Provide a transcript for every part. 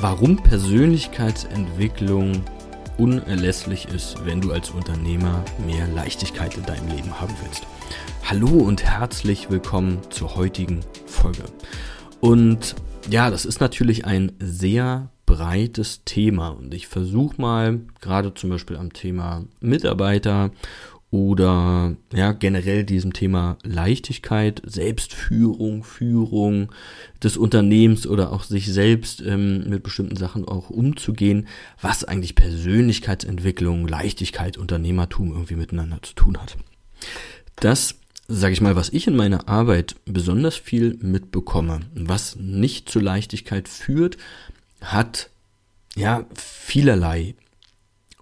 Warum Persönlichkeitsentwicklung unerlässlich ist, wenn du als Unternehmer mehr Leichtigkeit in deinem Leben haben willst. Hallo und herzlich willkommen zur heutigen Folge. Und ja, das ist natürlich ein sehr breites Thema und ich versuche mal gerade zum Beispiel am Thema Mitarbeiter oder ja generell diesem Thema Leichtigkeit, Selbstführung, Führung des Unternehmens oder auch sich selbst ähm, mit bestimmten Sachen auch umzugehen, was eigentlich Persönlichkeitsentwicklung, Leichtigkeit, Unternehmertum irgendwie miteinander zu tun hat. Das sage ich mal, was ich in meiner Arbeit besonders viel mitbekomme, was nicht zu Leichtigkeit führt, hat ja vielerlei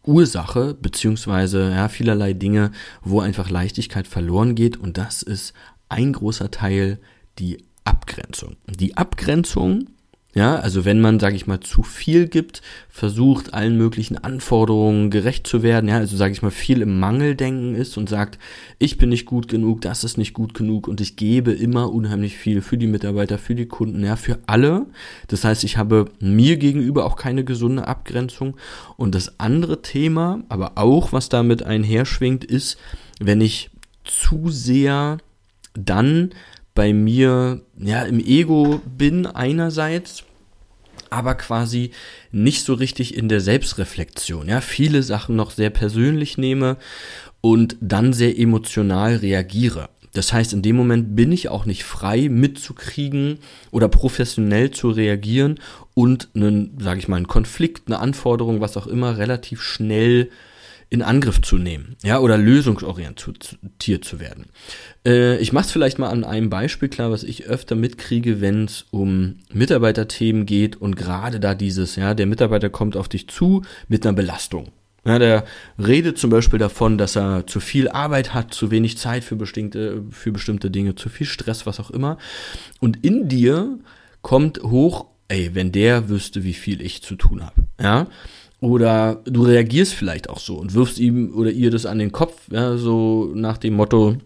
Ursache, beziehungsweise ja, vielerlei Dinge, wo einfach Leichtigkeit verloren geht. Und das ist ein großer Teil die Abgrenzung. Die Abgrenzung ja, also wenn man, sage ich mal, zu viel gibt, versucht allen möglichen Anforderungen gerecht zu werden, ja, also sage ich mal, viel im Mangeldenken ist und sagt, ich bin nicht gut genug, das ist nicht gut genug und ich gebe immer unheimlich viel für die Mitarbeiter, für die Kunden, ja, für alle. Das heißt, ich habe mir gegenüber auch keine gesunde Abgrenzung. Und das andere Thema, aber auch was damit einherschwingt, ist, wenn ich zu sehr dann bei mir ja im Ego bin einerseits, aber quasi nicht so richtig in der Selbstreflexion, ja, viele Sachen noch sehr persönlich nehme und dann sehr emotional reagiere. Das heißt, in dem Moment bin ich auch nicht frei mitzukriegen oder professionell zu reagieren und einen, sage ich mal, einen Konflikt, eine Anforderung, was auch immer, relativ schnell in Angriff zu nehmen, ja, oder lösungsorientiert zu werden. Äh, ich mache es vielleicht mal an einem Beispiel klar, was ich öfter mitkriege, wenn es um Mitarbeiterthemen geht und gerade da dieses, ja, der Mitarbeiter kommt auf dich zu mit einer Belastung. Ja, der redet zum Beispiel davon, dass er zu viel Arbeit hat, zu wenig Zeit für bestimmte, für bestimmte Dinge, zu viel Stress, was auch immer. Und in dir kommt hoch, ey, wenn der wüsste, wie viel ich zu tun habe. Ja, oder du reagierst vielleicht auch so und wirfst ihm oder ihr das an den Kopf, ja, so nach dem Motto,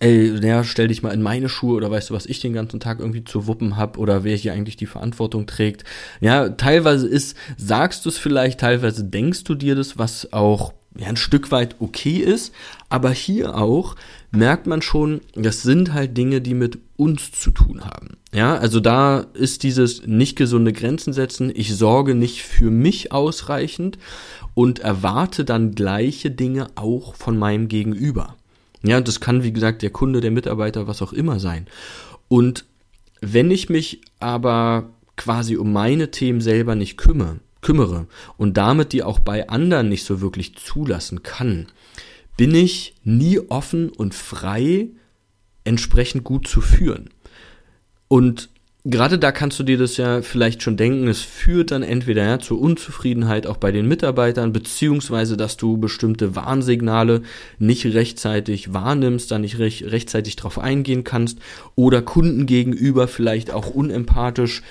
ey, ja, stell dich mal in meine Schuhe oder weißt du, was ich den ganzen Tag irgendwie zu wuppen hab oder wer hier eigentlich die Verantwortung trägt. Ja, teilweise ist, sagst du es vielleicht, teilweise denkst du dir das, was auch ja, ein Stück weit okay ist, aber hier auch merkt man schon, das sind halt Dinge, die mit uns zu tun haben. Ja, also da ist dieses nicht gesunde Grenzen setzen, ich sorge nicht für mich ausreichend und erwarte dann gleiche Dinge auch von meinem Gegenüber. Ja, das kann wie gesagt der Kunde, der Mitarbeiter, was auch immer sein. Und wenn ich mich aber quasi um meine Themen selber nicht kümmere, kümmere und damit die auch bei anderen nicht so wirklich zulassen kann, bin ich nie offen und frei, entsprechend gut zu führen. Und gerade da kannst du dir das ja vielleicht schon denken, es führt dann entweder ja, zur Unzufriedenheit auch bei den Mitarbeitern, beziehungsweise dass du bestimmte Warnsignale nicht rechtzeitig wahrnimmst, da nicht recht, rechtzeitig drauf eingehen kannst oder Kunden gegenüber vielleicht auch unempathisch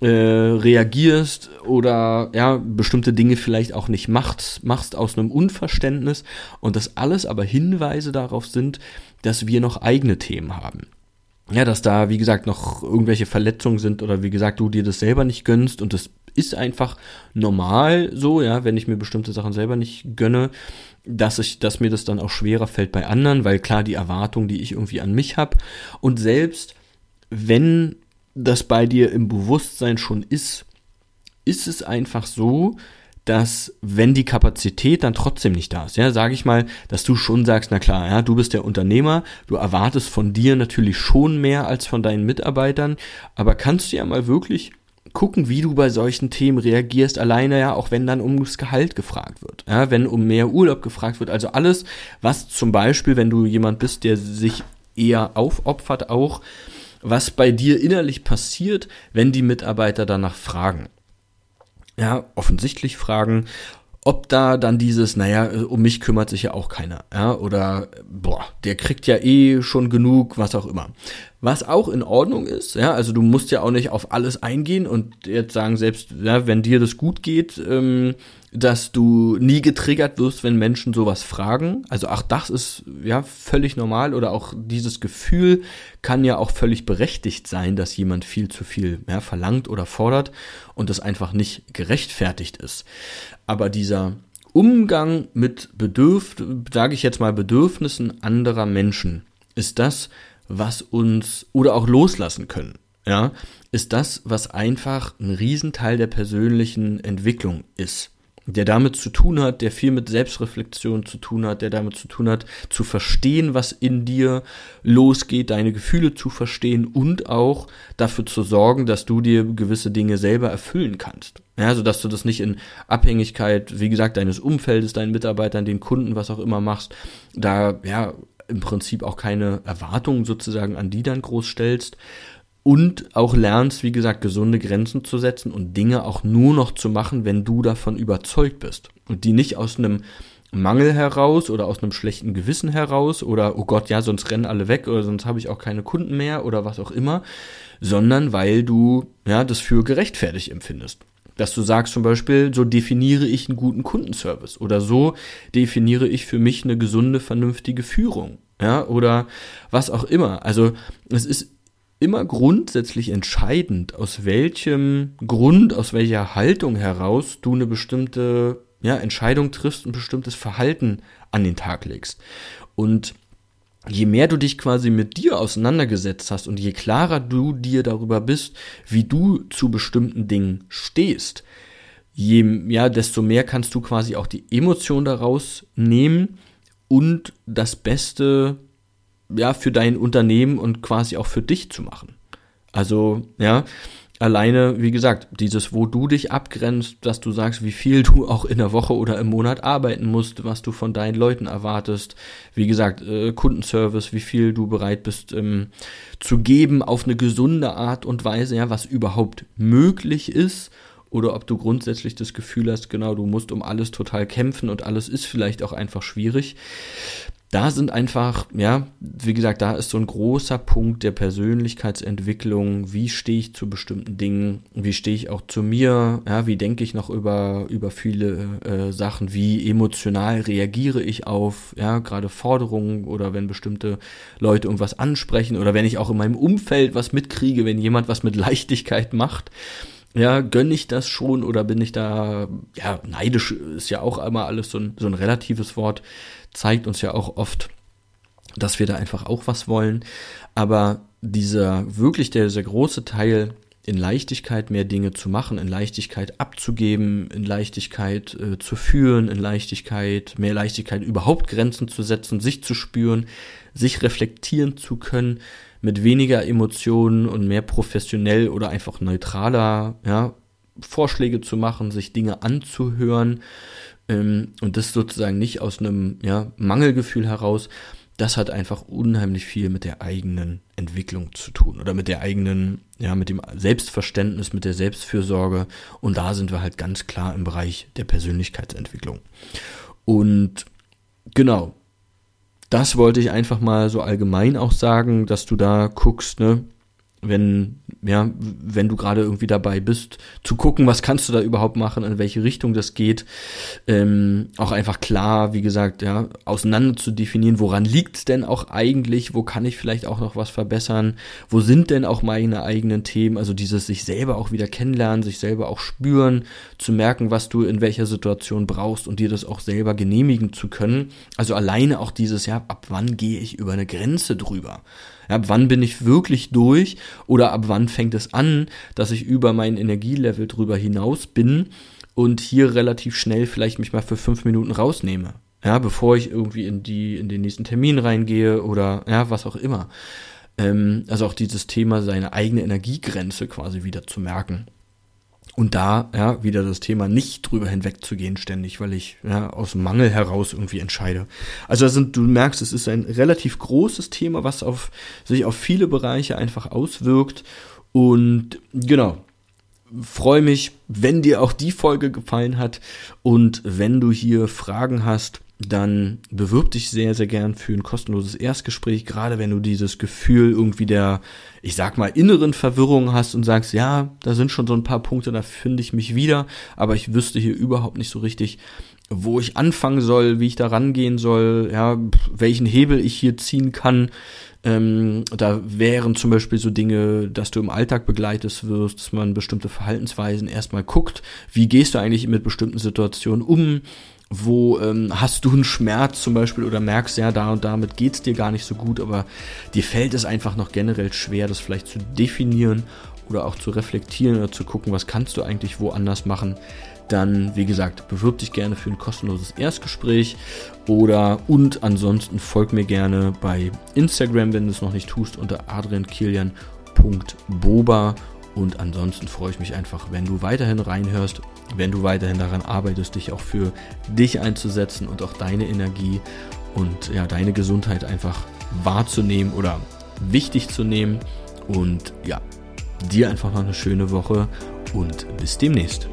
äh, reagierst oder ja, bestimmte Dinge vielleicht auch nicht machst, machst aus einem Unverständnis und das alles aber Hinweise darauf sind, dass wir noch eigene Themen haben ja, dass da, wie gesagt, noch irgendwelche Verletzungen sind oder wie gesagt, du dir das selber nicht gönnst und das ist einfach normal so, ja, wenn ich mir bestimmte Sachen selber nicht gönne, dass ich, dass mir das dann auch schwerer fällt bei anderen, weil klar die Erwartung, die ich irgendwie an mich habe und selbst wenn das bei dir im Bewusstsein schon ist, ist es einfach so, dass wenn die Kapazität dann trotzdem nicht da ist, ja, sage ich mal, dass du schon sagst, na klar, ja, du bist der Unternehmer, du erwartest von dir natürlich schon mehr als von deinen Mitarbeitern, aber kannst du ja mal wirklich gucken, wie du bei solchen Themen reagierst, alleine ja, auch wenn dann ums Gehalt gefragt wird, ja, wenn um mehr Urlaub gefragt wird, also alles, was zum Beispiel, wenn du jemand bist, der sich eher aufopfert, auch was bei dir innerlich passiert, wenn die Mitarbeiter danach fragen. Ja, offensichtlich fragen, ob da dann dieses, naja, um mich kümmert sich ja auch keiner, ja, oder, boah, der kriegt ja eh schon genug, was auch immer. Was auch in Ordnung ist, ja, also du musst ja auch nicht auf alles eingehen und jetzt sagen, selbst, ja, wenn dir das gut geht, ähm, dass du nie getriggert wirst, wenn Menschen sowas fragen. Also ach, das ist ja völlig normal oder auch dieses Gefühl kann ja auch völlig berechtigt sein, dass jemand viel zu viel ja, verlangt oder fordert und das einfach nicht gerechtfertigt ist. Aber dieser Umgang mit Bedürf, sage ich jetzt mal Bedürfnissen anderer Menschen, ist das, was uns oder auch loslassen können. Ja, ist das, was einfach ein Riesenteil der persönlichen Entwicklung ist der damit zu tun hat, der viel mit Selbstreflexion zu tun hat, der damit zu tun hat, zu verstehen, was in dir losgeht, deine Gefühle zu verstehen und auch dafür zu sorgen, dass du dir gewisse Dinge selber erfüllen kannst. Ja, also dass du das nicht in Abhängigkeit, wie gesagt, deines Umfeldes, deinen Mitarbeitern, den Kunden, was auch immer machst, da ja im Prinzip auch keine Erwartungen sozusagen an die dann groß stellst, und auch lernst, wie gesagt, gesunde Grenzen zu setzen und Dinge auch nur noch zu machen, wenn du davon überzeugt bist und die nicht aus einem Mangel heraus oder aus einem schlechten Gewissen heraus oder oh Gott, ja, sonst rennen alle weg oder sonst habe ich auch keine Kunden mehr oder was auch immer, sondern weil du ja das für gerechtfertigt empfindest. Dass du sagst zum Beispiel, so definiere ich einen guten Kundenservice oder so definiere ich für mich eine gesunde, vernünftige Führung, ja, oder was auch immer. Also es ist immer grundsätzlich entscheidend, aus welchem Grund, aus welcher Haltung heraus du eine bestimmte ja, Entscheidung triffst, ein bestimmtes Verhalten an den Tag legst. Und je mehr du dich quasi mit dir auseinandergesetzt hast und je klarer du dir darüber bist, wie du zu bestimmten Dingen stehst, je, ja, desto mehr kannst du quasi auch die Emotion daraus nehmen und das Beste ja, für dein Unternehmen und quasi auch für dich zu machen. Also, ja, alleine, wie gesagt, dieses, wo du dich abgrenzt, dass du sagst, wie viel du auch in der Woche oder im Monat arbeiten musst, was du von deinen Leuten erwartest. Wie gesagt, äh, Kundenservice, wie viel du bereit bist ähm, zu geben auf eine gesunde Art und Weise, ja, was überhaupt möglich ist. Oder ob du grundsätzlich das Gefühl hast, genau, du musst um alles total kämpfen und alles ist vielleicht auch einfach schwierig da sind einfach, ja, wie gesagt, da ist so ein großer Punkt der Persönlichkeitsentwicklung. Wie stehe ich zu bestimmten Dingen? Wie stehe ich auch zu mir? Ja, wie denke ich noch über, über viele äh, Sachen? Wie emotional reagiere ich auf, ja, gerade Forderungen oder wenn bestimmte Leute irgendwas ansprechen oder wenn ich auch in meinem Umfeld was mitkriege, wenn jemand was mit Leichtigkeit macht. Ja, gönne ich das schon oder bin ich da, ja, neidisch ist ja auch einmal alles so ein, so ein relatives Wort zeigt uns ja auch oft, dass wir da einfach auch was wollen. Aber dieser wirklich der, der große Teil in Leichtigkeit mehr Dinge zu machen, in Leichtigkeit abzugeben, in Leichtigkeit äh, zu führen, in Leichtigkeit, mehr Leichtigkeit überhaupt Grenzen zu setzen, sich zu spüren, sich reflektieren zu können, mit weniger Emotionen und mehr professionell oder einfach neutraler, ja, Vorschläge zu machen, sich Dinge anzuhören, ähm, und das sozusagen nicht aus einem ja, Mangelgefühl heraus, das hat einfach unheimlich viel mit der eigenen Entwicklung zu tun oder mit der eigenen, ja, mit dem Selbstverständnis, mit der Selbstfürsorge. Und da sind wir halt ganz klar im Bereich der Persönlichkeitsentwicklung. Und genau, das wollte ich einfach mal so allgemein auch sagen, dass du da guckst, ne, wenn, ja, wenn du gerade irgendwie dabei bist, zu gucken, was kannst du da überhaupt machen, in welche Richtung das geht, ähm, auch einfach klar, wie gesagt, ja, auseinander zu definieren, woran liegt's denn auch eigentlich, wo kann ich vielleicht auch noch was verbessern, wo sind denn auch meine eigenen Themen, also dieses sich selber auch wieder kennenlernen, sich selber auch spüren, zu merken, was du in welcher Situation brauchst und dir das auch selber genehmigen zu können, also alleine auch dieses, ja, ab wann gehe ich über eine Grenze drüber, Ab wann bin ich wirklich durch oder ab wann fängt es an, dass ich über mein Energielevel drüber hinaus bin und hier relativ schnell vielleicht mich mal für fünf Minuten rausnehme. Ja, bevor ich irgendwie in die, in den nächsten Termin reingehe oder ja, was auch immer. Ähm, also auch dieses Thema, seine eigene Energiegrenze quasi wieder zu merken. Und da, ja, wieder das Thema nicht drüber hinwegzugehen ständig, weil ich ja, aus Mangel heraus irgendwie entscheide. Also das sind, du merkst, es ist ein relativ großes Thema, was auf sich auf viele Bereiche einfach auswirkt. Und genau, freue mich, wenn dir auch die Folge gefallen hat und wenn du hier Fragen hast, dann bewirb dich sehr, sehr gern für ein kostenloses Erstgespräch, gerade wenn du dieses Gefühl irgendwie der, ich sag mal, inneren Verwirrung hast und sagst, ja, da sind schon so ein paar Punkte, da finde ich mich wieder, aber ich wüsste hier überhaupt nicht so richtig, wo ich anfangen soll, wie ich da rangehen soll, ja, welchen Hebel ich hier ziehen kann. Ähm, da wären zum Beispiel so Dinge, dass du im Alltag begleitest wirst, dass man bestimmte Verhaltensweisen erstmal guckt, wie gehst du eigentlich mit bestimmten Situationen um, wo ähm, hast du einen Schmerz zum Beispiel oder merkst, ja, da und damit geht's dir gar nicht so gut, aber dir fällt es einfach noch generell schwer, das vielleicht zu definieren oder auch zu reflektieren oder zu gucken, was kannst du eigentlich woanders machen, dann, wie gesagt, bewirb dich gerne für ein kostenloses Erstgespräch oder und ansonsten folg mir gerne bei Instagram, wenn du es noch nicht tust, unter adriankilian.boba und ansonsten freue ich mich einfach, wenn du weiterhin reinhörst wenn du weiterhin daran arbeitest, dich auch für dich einzusetzen und auch deine Energie und ja, deine Gesundheit einfach wahrzunehmen oder wichtig zu nehmen. Und ja, dir einfach noch eine schöne Woche und bis demnächst.